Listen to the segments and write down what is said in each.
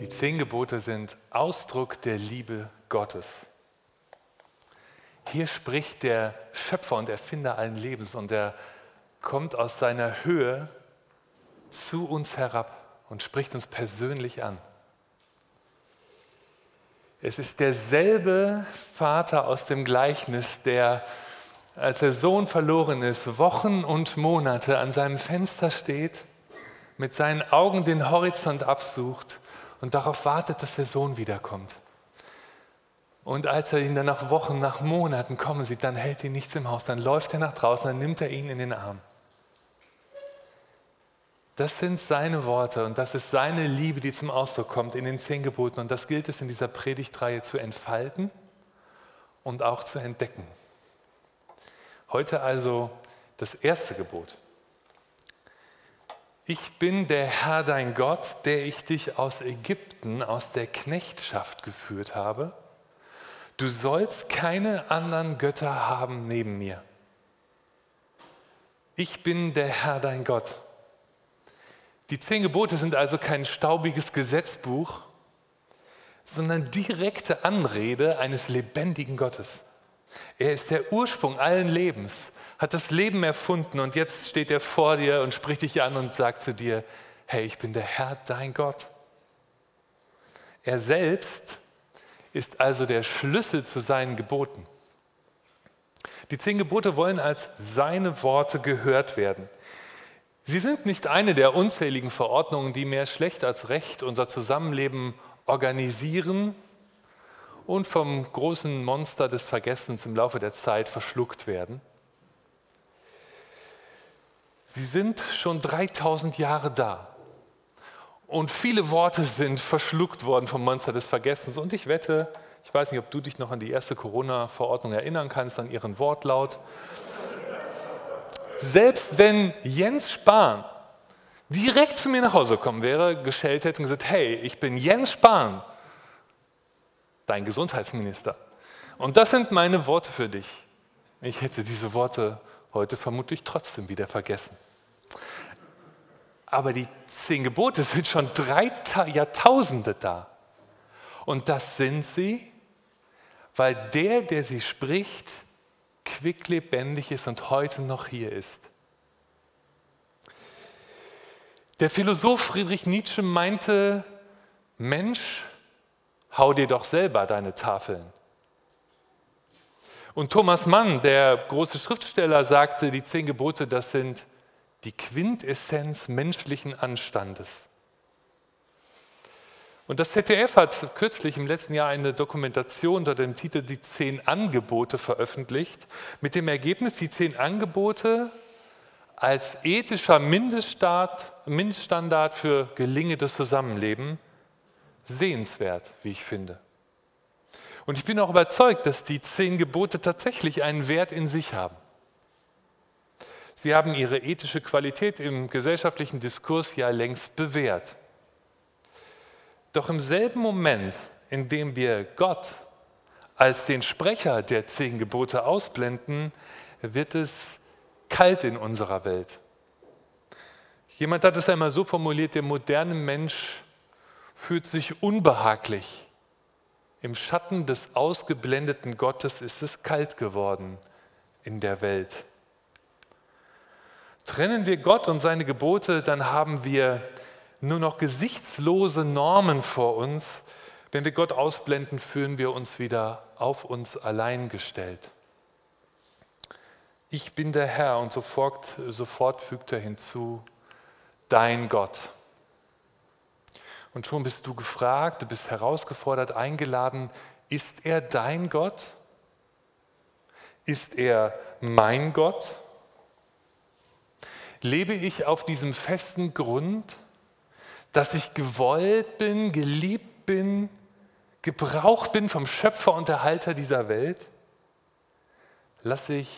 Die zehn Gebote sind Ausdruck der Liebe Gottes. Hier spricht der Schöpfer und Erfinder allen Lebens und er kommt aus seiner Höhe zu uns herab und spricht uns persönlich an. Es ist derselbe Vater aus dem Gleichnis, der, als der Sohn verloren ist, Wochen und Monate an seinem Fenster steht, mit seinen Augen den Horizont absucht und darauf wartet, dass der Sohn wiederkommt. Und als er ihn dann nach Wochen, nach Monaten kommen sieht, dann hält ihn nichts im Haus, dann läuft er nach draußen, dann nimmt er ihn in den Arm. Das sind seine Worte und das ist seine Liebe, die zum Ausdruck kommt in den zehn Geboten. Und das gilt es in dieser Predigtreihe zu entfalten und auch zu entdecken. Heute also das erste Gebot. Ich bin der Herr dein Gott, der ich dich aus Ägypten, aus der Knechtschaft geführt habe. Du sollst keine anderen Götter haben neben mir. Ich bin der Herr dein Gott. Die zehn Gebote sind also kein staubiges Gesetzbuch, sondern direkte Anrede eines lebendigen Gottes. Er ist der Ursprung allen Lebens, hat das Leben erfunden und jetzt steht er vor dir und spricht dich an und sagt zu dir, hey, ich bin der Herr, dein Gott. Er selbst ist also der Schlüssel zu seinen Geboten. Die zehn Gebote wollen als seine Worte gehört werden. Sie sind nicht eine der unzähligen Verordnungen, die mehr schlecht als recht unser Zusammenleben organisieren und vom großen Monster des Vergessens im Laufe der Zeit verschluckt werden. Sie sind schon 3000 Jahre da. Und viele Worte sind verschluckt worden vom Monster des Vergessens. Und ich wette, ich weiß nicht, ob du dich noch an die erste Corona-Verordnung erinnern kannst, an ihren Wortlaut selbst wenn Jens Spahn direkt zu mir nach Hause gekommen wäre, gestellt hätte und gesagt, hey, ich bin Jens Spahn, dein Gesundheitsminister. Und das sind meine Worte für dich. Ich hätte diese Worte heute vermutlich trotzdem wieder vergessen. Aber die zehn Gebote sind schon drei Jahrtausende da. Und das sind sie, weil der, der sie spricht, quicklebendig ist und heute noch hier ist. Der Philosoph Friedrich Nietzsche meinte, Mensch, hau dir doch selber deine Tafeln. Und Thomas Mann, der große Schriftsteller, sagte, die zehn Gebote, das sind die Quintessenz menschlichen Anstandes. Und das ZDF hat kürzlich im letzten Jahr eine Dokumentation unter dem Titel Die zehn Angebote veröffentlicht, mit dem Ergebnis, die zehn Angebote als ethischer Mindeststandard für gelingendes Zusammenleben sehenswert, wie ich finde. Und ich bin auch überzeugt, dass die zehn Gebote tatsächlich einen Wert in sich haben. Sie haben ihre ethische Qualität im gesellschaftlichen Diskurs ja längst bewährt. Doch im selben Moment, in dem wir Gott als den Sprecher der zehn Gebote ausblenden, wird es kalt in unserer Welt. Jemand hat es einmal so formuliert, der moderne Mensch fühlt sich unbehaglich. Im Schatten des ausgeblendeten Gottes ist es kalt geworden in der Welt. Trennen wir Gott und seine Gebote, dann haben wir nur noch gesichtslose Normen vor uns. Wenn wir Gott ausblenden, fühlen wir uns wieder auf uns allein gestellt. Ich bin der Herr und sofort, sofort fügt er hinzu, dein Gott. Und schon bist du gefragt, du bist herausgefordert, eingeladen, ist er dein Gott? Ist er mein Gott? Lebe ich auf diesem festen Grund? dass ich gewollt bin, geliebt bin, gebraucht bin vom Schöpfer und Erhalter dieser Welt? Lasse ich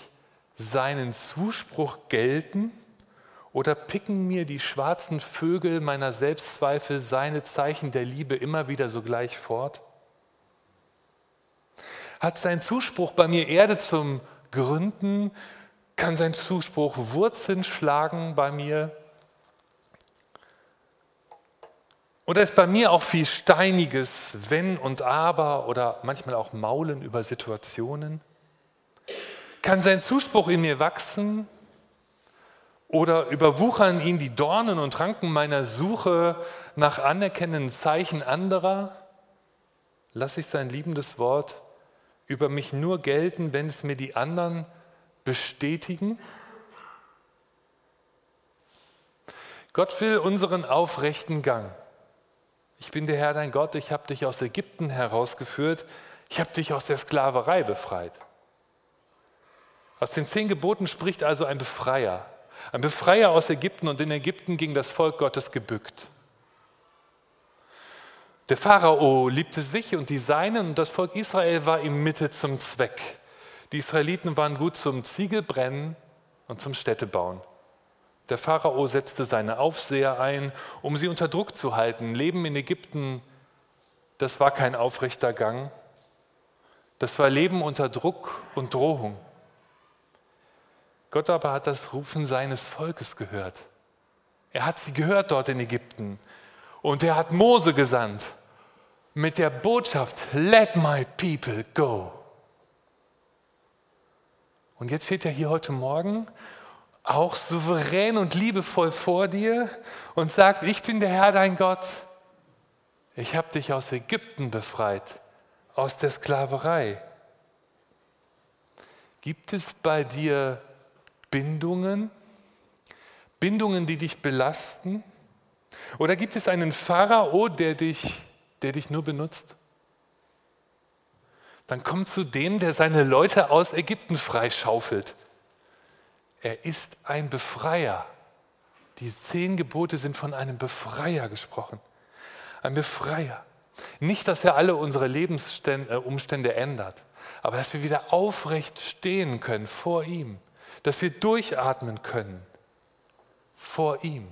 seinen Zuspruch gelten oder picken mir die schwarzen Vögel meiner Selbstzweifel seine Zeichen der Liebe immer wieder sogleich fort? Hat sein Zuspruch bei mir Erde zum Gründen? Kann sein Zuspruch Wurzeln schlagen bei mir? Oder ist bei mir auch viel steiniges Wenn und Aber oder manchmal auch Maulen über Situationen? Kann sein Zuspruch in mir wachsen oder überwuchern ihn die Dornen und Ranken meiner Suche nach anerkennenden Zeichen anderer? Lasse ich sein liebendes Wort über mich nur gelten, wenn es mir die anderen bestätigen? Gott will unseren aufrechten Gang. Ich bin der Herr dein Gott, ich habe dich aus Ägypten herausgeführt, ich habe dich aus der Sklaverei befreit. Aus den zehn Geboten spricht also ein Befreier. Ein Befreier aus Ägypten und in Ägypten ging das Volk Gottes gebückt. Der Pharao liebte sich und die Seinen und das Volk Israel war ihm Mitte zum Zweck. Die Israeliten waren gut zum Ziegelbrennen und zum Städtebauen. Der Pharao setzte seine Aufseher ein, um sie unter Druck zu halten. Leben in Ägypten, das war kein aufrechter Gang. Das war Leben unter Druck und Drohung. Gott aber hat das Rufen seines Volkes gehört. Er hat sie gehört dort in Ägypten. Und er hat Mose gesandt mit der Botschaft, let my people go. Und jetzt steht er hier heute Morgen auch souverän und liebevoll vor dir und sagt, ich bin der Herr dein Gott. Ich habe dich aus Ägypten befreit, aus der Sklaverei. Gibt es bei dir Bindungen? Bindungen, die dich belasten? Oder gibt es einen Pharao, der dich, der dich nur benutzt? Dann komm zu dem, der seine Leute aus Ägypten freischaufelt. Er ist ein Befreier. Die zehn Gebote sind von einem Befreier gesprochen. Ein Befreier. Nicht, dass er alle unsere Lebensumstände äh, ändert, aber dass wir wieder aufrecht stehen können vor ihm dass wir durchatmen können vor ihm.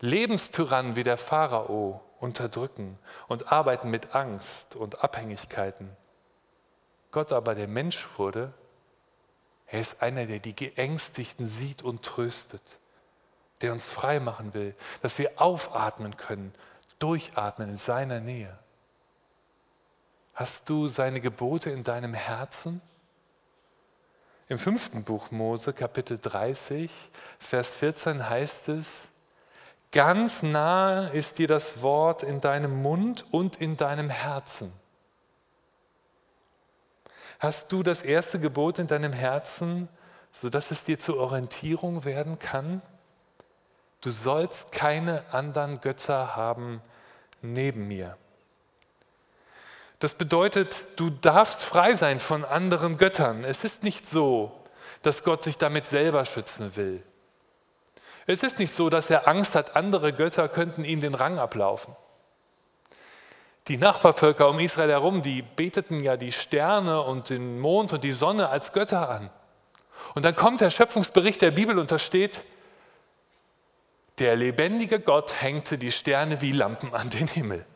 Lebenstyrannen wie der Pharao unterdrücken und arbeiten mit Angst und Abhängigkeiten. Gott aber, der Mensch wurde, er ist einer, der die Geängstigten sieht und tröstet, der uns frei machen will, dass wir aufatmen können, durchatmen in seiner Nähe. Hast du seine Gebote in deinem Herzen? Im fünften Buch Mose, Kapitel 30, Vers 14 heißt es, ganz nahe ist dir das Wort in deinem Mund und in deinem Herzen. Hast du das erste Gebot in deinem Herzen, sodass es dir zur Orientierung werden kann? Du sollst keine anderen Götter haben neben mir. Das bedeutet, du darfst frei sein von anderen Göttern. Es ist nicht so, dass Gott sich damit selber schützen will. Es ist nicht so, dass er Angst hat, andere Götter könnten ihm den Rang ablaufen. Die Nachbarvölker um Israel herum, die beteten ja die Sterne und den Mond und die Sonne als Götter an. Und dann kommt der Schöpfungsbericht der Bibel und da steht, der lebendige Gott hängte die Sterne wie Lampen an den Himmel.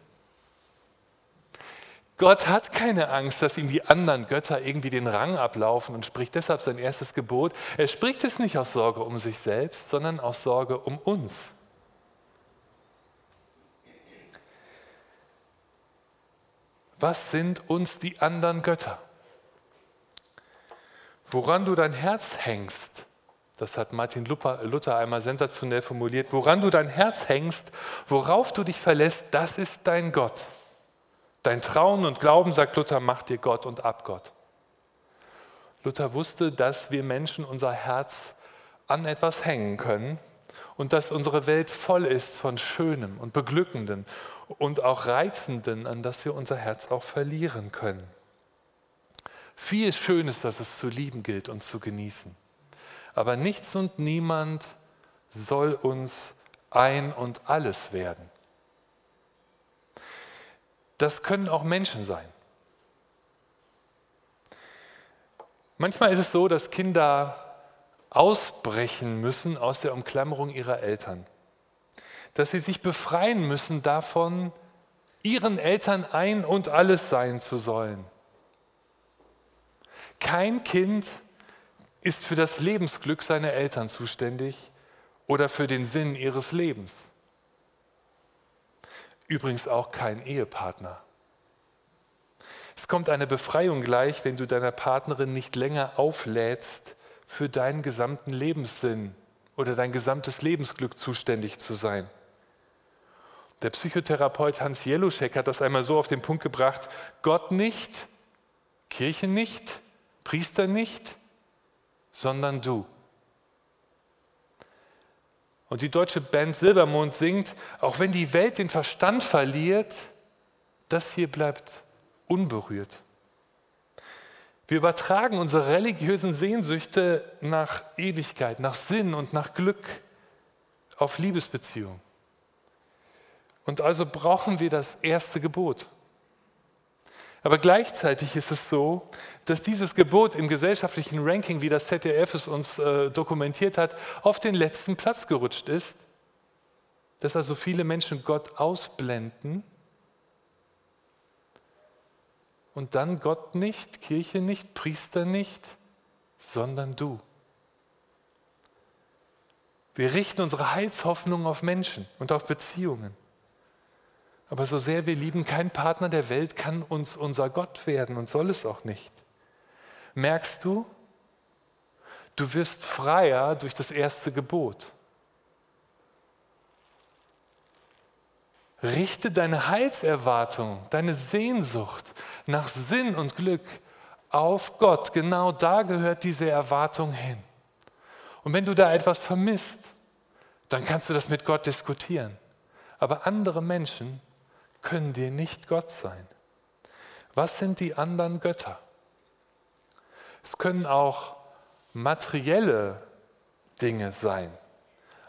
Gott hat keine Angst, dass ihm die anderen Götter irgendwie den Rang ablaufen und spricht deshalb sein erstes Gebot. Er spricht es nicht aus Sorge um sich selbst, sondern aus Sorge um uns. Was sind uns die anderen Götter? Woran du dein Herz hängst, das hat Martin Luther einmal sensationell formuliert, woran du dein Herz hängst, worauf du dich verlässt, das ist dein Gott. Dein Trauen und Glauben, sagt Luther, macht dir Gott und Abgott. Luther wusste, dass wir Menschen unser Herz an etwas hängen können und dass unsere Welt voll ist von Schönem und Beglückenden und auch Reizenden, an das wir unser Herz auch verlieren können. Viel Schönes, das es zu lieben gilt und zu genießen. Aber nichts und niemand soll uns ein und alles werden. Das können auch Menschen sein. Manchmal ist es so, dass Kinder ausbrechen müssen aus der Umklammerung ihrer Eltern. Dass sie sich befreien müssen davon, ihren Eltern ein und alles sein zu sollen. Kein Kind ist für das Lebensglück seiner Eltern zuständig oder für den Sinn ihres Lebens. Übrigens auch kein Ehepartner. Es kommt eine Befreiung gleich, wenn du deiner Partnerin nicht länger auflädst, für deinen gesamten Lebenssinn oder dein gesamtes Lebensglück zuständig zu sein. Der Psychotherapeut Hans Jeluschek hat das einmal so auf den Punkt gebracht, Gott nicht, Kirche nicht, Priester nicht, sondern du. Und die deutsche Band Silbermond singt, auch wenn die Welt den Verstand verliert, das hier bleibt unberührt. Wir übertragen unsere religiösen Sehnsüchte nach Ewigkeit, nach Sinn und nach Glück auf Liebesbeziehungen. Und also brauchen wir das erste Gebot. Aber gleichzeitig ist es so, dass dieses Gebot im gesellschaftlichen Ranking, wie das ZDF es uns äh, dokumentiert hat, auf den letzten Platz gerutscht ist. Dass also viele Menschen Gott ausblenden und dann Gott nicht, Kirche nicht, Priester nicht, sondern du. Wir richten unsere Heilshoffnung auf Menschen und auf Beziehungen. Aber so sehr wir lieben, kein Partner der Welt kann uns unser Gott werden und soll es auch nicht. Merkst du, du wirst freier durch das erste Gebot. Richte deine Heilserwartung, deine Sehnsucht nach Sinn und Glück auf Gott. Genau da gehört diese Erwartung hin. Und wenn du da etwas vermisst, dann kannst du das mit Gott diskutieren. Aber andere Menschen können dir nicht Gott sein. Was sind die anderen Götter? Es können auch materielle Dinge sein.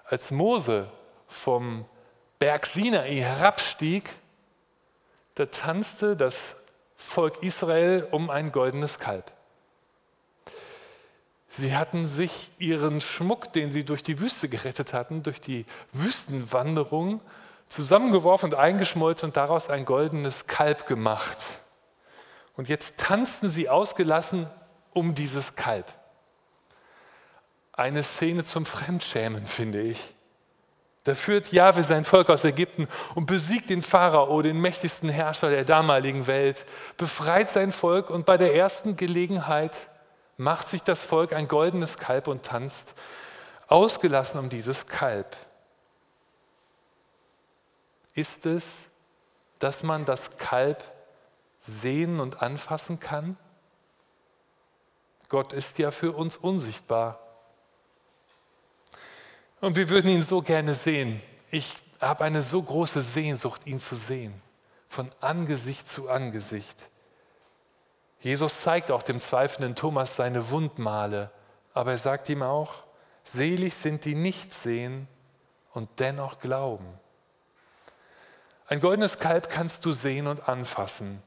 Als Mose vom Berg Sinai herabstieg, da tanzte das Volk Israel um ein goldenes Kalb. Sie hatten sich ihren Schmuck, den sie durch die Wüste gerettet hatten, durch die Wüstenwanderung, zusammengeworfen und eingeschmolzen und daraus ein goldenes Kalb gemacht. Und jetzt tanzten sie ausgelassen um dieses Kalb. Eine Szene zum Fremdschämen, finde ich. Da führt Jahwe sein Volk aus Ägypten und besiegt den Pharao, den mächtigsten Herrscher der damaligen Welt, befreit sein Volk und bei der ersten Gelegenheit macht sich das Volk ein goldenes Kalb und tanzt ausgelassen um dieses Kalb ist es, dass man das Kalb sehen und anfassen kann? Gott ist ja für uns unsichtbar. Und wir würden ihn so gerne sehen. Ich habe eine so große Sehnsucht, ihn zu sehen, von Angesicht zu Angesicht. Jesus zeigt auch dem zweifelnden Thomas seine Wundmale, aber er sagt ihm auch, selig sind die nicht sehen und dennoch glauben. Ein goldenes Kalb kannst du sehen und anfassen.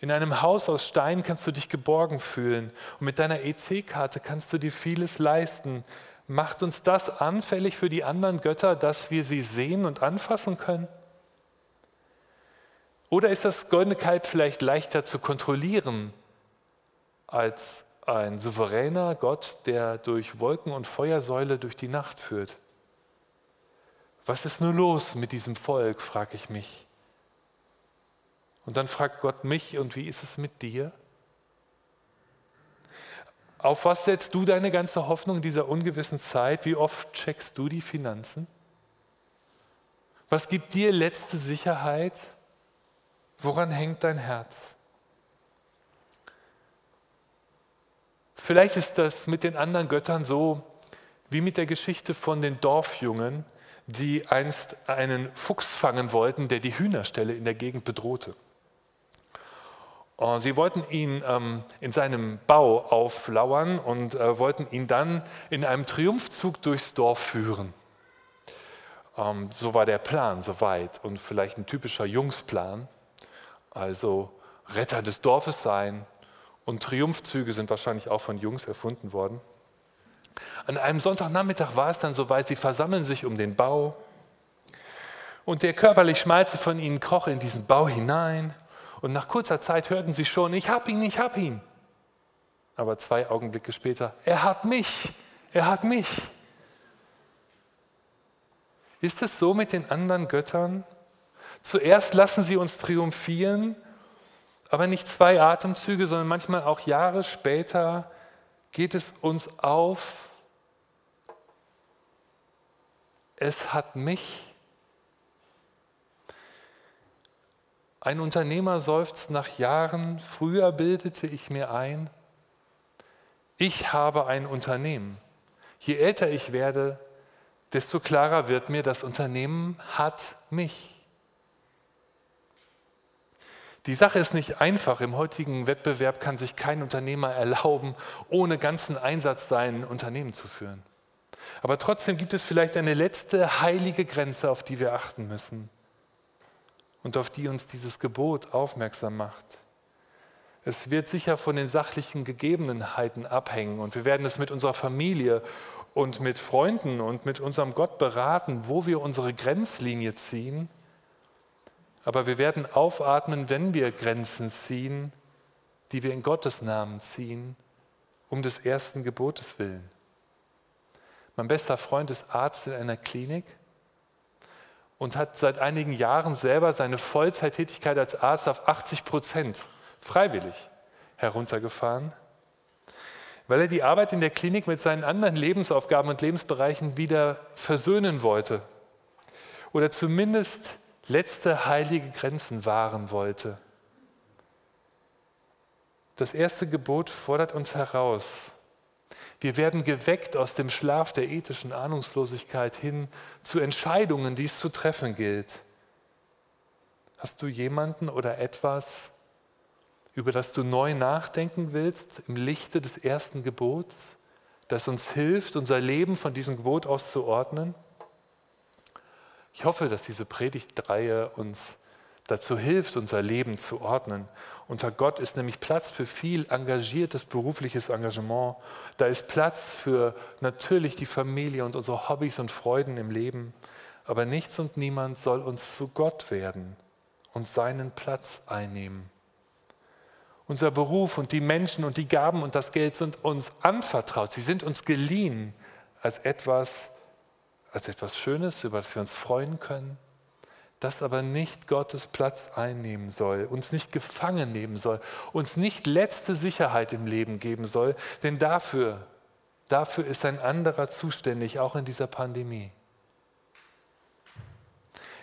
In einem Haus aus Stein kannst du dich geborgen fühlen. Und mit deiner EC-Karte kannst du dir vieles leisten. Macht uns das anfällig für die anderen Götter, dass wir sie sehen und anfassen können? Oder ist das goldene Kalb vielleicht leichter zu kontrollieren als ein souveräner Gott, der durch Wolken und Feuersäule durch die Nacht führt? Was ist nur los mit diesem Volk, frage ich mich. Und dann fragt Gott mich, und wie ist es mit dir? Auf was setzt du deine ganze Hoffnung in dieser ungewissen Zeit? Wie oft checkst du die Finanzen? Was gibt dir letzte Sicherheit? Woran hängt dein Herz? Vielleicht ist das mit den anderen Göttern so wie mit der Geschichte von den Dorfjungen, die einst einen Fuchs fangen wollten, der die Hühnerstelle in der Gegend bedrohte. Sie wollten ihn ähm, in seinem Bau auflauern und äh, wollten ihn dann in einem Triumphzug durchs Dorf führen. Ähm, so war der Plan soweit und vielleicht ein typischer Jungsplan. Also Retter des Dorfes sein und Triumphzüge sind wahrscheinlich auch von Jungs erfunden worden. An einem Sonntagnachmittag war es dann soweit, sie versammeln sich um den Bau und der körperlich Schmalze von ihnen kroch in diesen Bau hinein und nach kurzer Zeit hörten sie schon, ich hab ihn, ich hab ihn. Aber zwei Augenblicke später, er hat mich, er hat mich. Ist es so mit den anderen Göttern? Zuerst lassen sie uns triumphieren, aber nicht zwei Atemzüge, sondern manchmal auch Jahre später geht es uns auf, es hat mich. Ein Unternehmer seufzt nach Jahren, früher bildete ich mir ein, ich habe ein Unternehmen. Je älter ich werde, desto klarer wird mir, das Unternehmen hat mich. Die Sache ist nicht einfach. Im heutigen Wettbewerb kann sich kein Unternehmer erlauben, ohne ganzen Einsatz sein Unternehmen zu führen. Aber trotzdem gibt es vielleicht eine letzte heilige Grenze, auf die wir achten müssen und auf die uns dieses Gebot aufmerksam macht. Es wird sicher von den sachlichen Gegebenheiten abhängen und wir werden es mit unserer Familie und mit Freunden und mit unserem Gott beraten, wo wir unsere Grenzlinie ziehen aber wir werden aufatmen, wenn wir Grenzen ziehen, die wir in Gottes Namen ziehen, um des ersten Gebotes willen. Mein bester Freund ist Arzt in einer Klinik und hat seit einigen Jahren selber seine Vollzeittätigkeit als Arzt auf 80 Prozent freiwillig heruntergefahren, weil er die Arbeit in der Klinik mit seinen anderen Lebensaufgaben und Lebensbereichen wieder versöhnen wollte oder zumindest letzte heilige Grenzen wahren wollte. Das erste Gebot fordert uns heraus. Wir werden geweckt aus dem Schlaf der ethischen Ahnungslosigkeit hin zu Entscheidungen, die es zu treffen gilt. Hast du jemanden oder etwas, über das du neu nachdenken willst im Lichte des ersten Gebots, das uns hilft, unser Leben von diesem Gebot aus zu ordnen? Ich hoffe, dass diese Predigtreihe uns dazu hilft, unser Leben zu ordnen. Unter Gott ist nämlich Platz für viel engagiertes berufliches Engagement. Da ist Platz für natürlich die Familie und unsere Hobbys und Freuden im Leben. Aber nichts und niemand soll uns zu Gott werden und seinen Platz einnehmen. Unser Beruf und die Menschen und die Gaben und das Geld sind uns anvertraut. Sie sind uns geliehen als etwas, als etwas Schönes, über das wir uns freuen können, das aber nicht Gottes Platz einnehmen soll, uns nicht gefangen nehmen soll, uns nicht letzte Sicherheit im Leben geben soll, denn dafür, dafür ist ein anderer zuständig, auch in dieser Pandemie.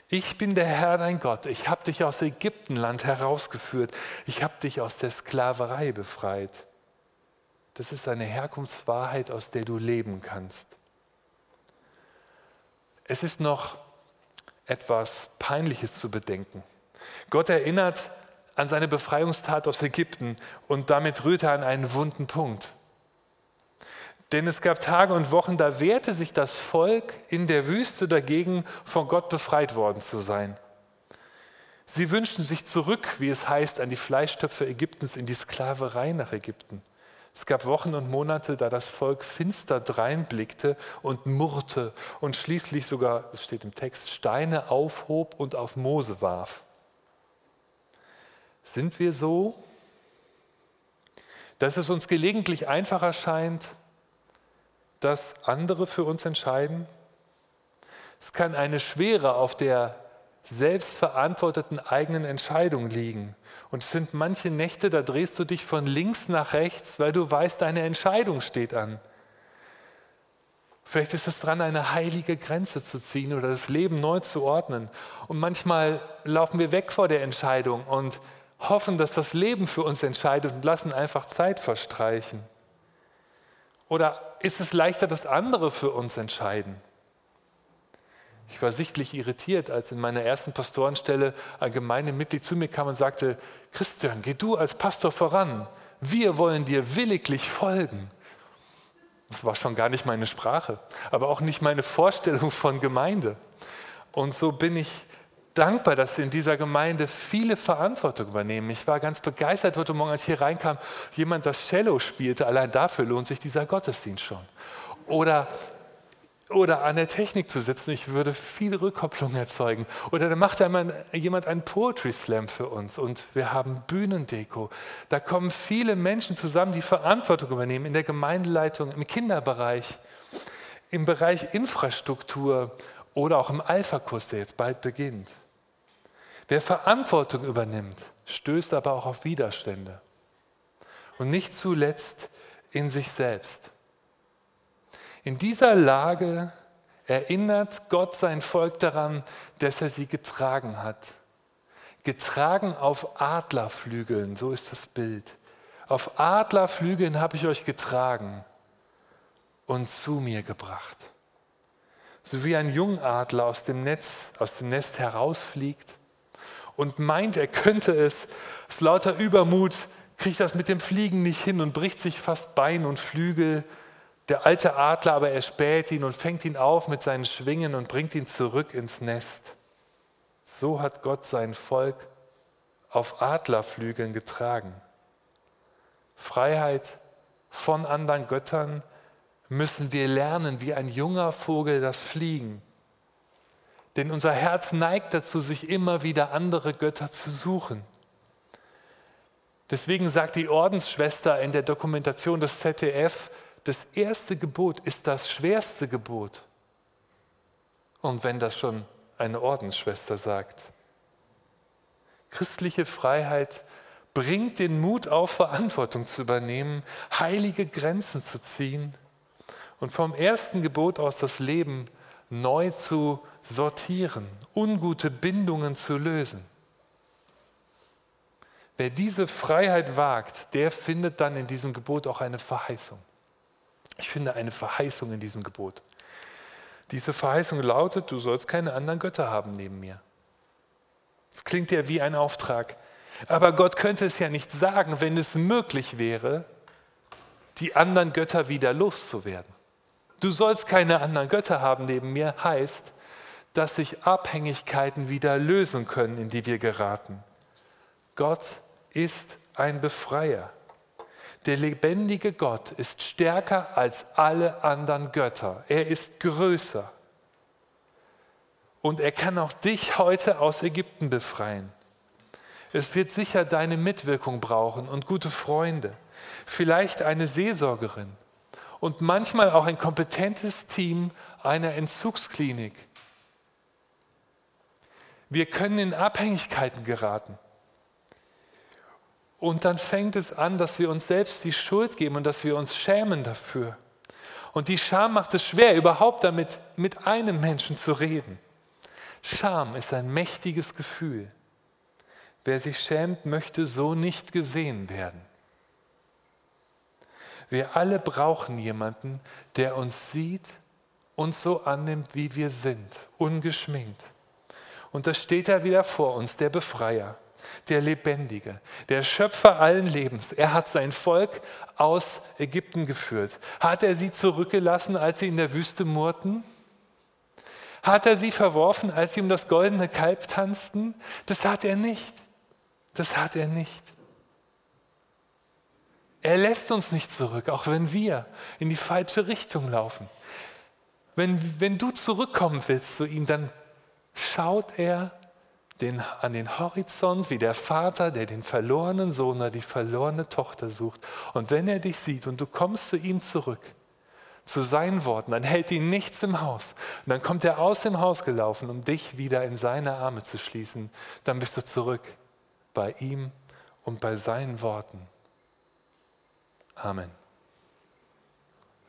Ich bin der Herr dein Gott, ich habe dich aus Ägyptenland herausgeführt, ich habe dich aus der Sklaverei befreit. Das ist eine Herkunftswahrheit, aus der du leben kannst. Es ist noch etwas Peinliches zu bedenken. Gott erinnert an seine Befreiungstat aus Ägypten und damit rührt er an einen wunden Punkt. Denn es gab Tage und Wochen, da wehrte sich das Volk in der Wüste dagegen, von Gott befreit worden zu sein. Sie wünschten sich zurück, wie es heißt, an die Fleischtöpfe Ägyptens, in die Sklaverei nach Ägypten. Es gab Wochen und Monate, da das Volk finster dreinblickte und murrte und schließlich sogar, es steht im Text, Steine aufhob und auf Mose warf. Sind wir so, dass es uns gelegentlich einfacher scheint, dass andere für uns entscheiden? Es kann eine Schwere auf der selbstverantworteten eigenen Entscheidung liegen. Und es sind manche Nächte, da drehst du dich von links nach rechts, weil du weißt, deine Entscheidung steht an. Vielleicht ist es dran, eine heilige Grenze zu ziehen oder das Leben neu zu ordnen. Und manchmal laufen wir weg vor der Entscheidung und hoffen, dass das Leben für uns entscheidet und lassen einfach Zeit verstreichen. Oder ist es leichter, dass andere für uns entscheiden? Ich war sichtlich irritiert, als in meiner ersten Pastorenstelle ein Gemeindemitglied zu mir kam und sagte, Christian, geh du als Pastor voran. Wir wollen dir williglich folgen. Das war schon gar nicht meine Sprache, aber auch nicht meine Vorstellung von Gemeinde. Und so bin ich dankbar, dass in dieser Gemeinde viele Verantwortung übernehmen. Ich war ganz begeistert heute Morgen, als hier reinkam, jemand das Cello spielte. Allein dafür lohnt sich dieser Gottesdienst schon. Oder oder an der Technik zu sitzen, ich würde viel Rückkopplung erzeugen. Oder dann macht einmal jemand einen Poetry Slam für uns und wir haben Bühnendeko. Da kommen viele Menschen zusammen, die Verantwortung übernehmen in der Gemeindeleitung, im Kinderbereich, im Bereich Infrastruktur oder auch im Alpha-Kurs, der jetzt bald beginnt. Wer Verantwortung übernimmt, stößt aber auch auf Widerstände. Und nicht zuletzt in sich selbst. In dieser Lage erinnert Gott sein Volk daran, dass er sie getragen hat. Getragen auf Adlerflügeln, so ist das Bild. Auf Adlerflügeln habe ich euch getragen und zu mir gebracht. So wie ein Jungadler aus dem Netz, aus dem Nest herausfliegt und meint, er könnte es, aus lauter Übermut kriegt das mit dem Fliegen nicht hin und bricht sich fast Bein und Flügel. Der alte Adler aber erspäht ihn und fängt ihn auf mit seinen Schwingen und bringt ihn zurück ins Nest. So hat Gott sein Volk auf Adlerflügeln getragen. Freiheit von anderen Göttern müssen wir lernen, wie ein junger Vogel das Fliegen. Denn unser Herz neigt dazu, sich immer wieder andere Götter zu suchen. Deswegen sagt die Ordensschwester in der Dokumentation des ZDF, das erste Gebot ist das schwerste Gebot. Und wenn das schon eine Ordensschwester sagt. Christliche Freiheit bringt den Mut auf, Verantwortung zu übernehmen, heilige Grenzen zu ziehen und vom ersten Gebot aus das Leben neu zu sortieren, ungute Bindungen zu lösen. Wer diese Freiheit wagt, der findet dann in diesem Gebot auch eine Verheißung. Ich finde eine Verheißung in diesem Gebot. Diese Verheißung lautet, du sollst keine anderen Götter haben neben mir. Das klingt ja wie ein Auftrag. Aber Gott könnte es ja nicht sagen, wenn es möglich wäre, die anderen Götter wieder loszuwerden. Du sollst keine anderen Götter haben neben mir, heißt, dass sich Abhängigkeiten wieder lösen können, in die wir geraten. Gott ist ein Befreier. Der lebendige Gott ist stärker als alle anderen Götter. Er ist größer. Und er kann auch dich heute aus Ägypten befreien. Es wird sicher deine Mitwirkung brauchen und gute Freunde, vielleicht eine Seelsorgerin und manchmal auch ein kompetentes Team einer Entzugsklinik. Wir können in Abhängigkeiten geraten. Und dann fängt es an, dass wir uns selbst die Schuld geben und dass wir uns schämen dafür. Und die Scham macht es schwer, überhaupt damit mit einem Menschen zu reden. Scham ist ein mächtiges Gefühl. Wer sich schämt, möchte so nicht gesehen werden. Wir alle brauchen jemanden, der uns sieht und so annimmt, wie wir sind, ungeschminkt. Und da steht er wieder vor uns, der Befreier der Lebendige, der Schöpfer allen Lebens. Er hat sein Volk aus Ägypten geführt. Hat er sie zurückgelassen, als sie in der Wüste murrten? Hat er sie verworfen, als sie um das goldene Kalb tanzten? Das hat er nicht. Das hat er nicht. Er lässt uns nicht zurück, auch wenn wir in die falsche Richtung laufen. Wenn, wenn du zurückkommen willst zu ihm, dann schaut er den, an den Horizont wie der Vater, der den verlorenen Sohn oder die verlorene Tochter sucht. Und wenn er dich sieht und du kommst zu ihm zurück, zu seinen Worten, dann hält ihn nichts im Haus. Und dann kommt er aus dem Haus gelaufen, um dich wieder in seine Arme zu schließen. Dann bist du zurück bei ihm und bei seinen Worten. Amen.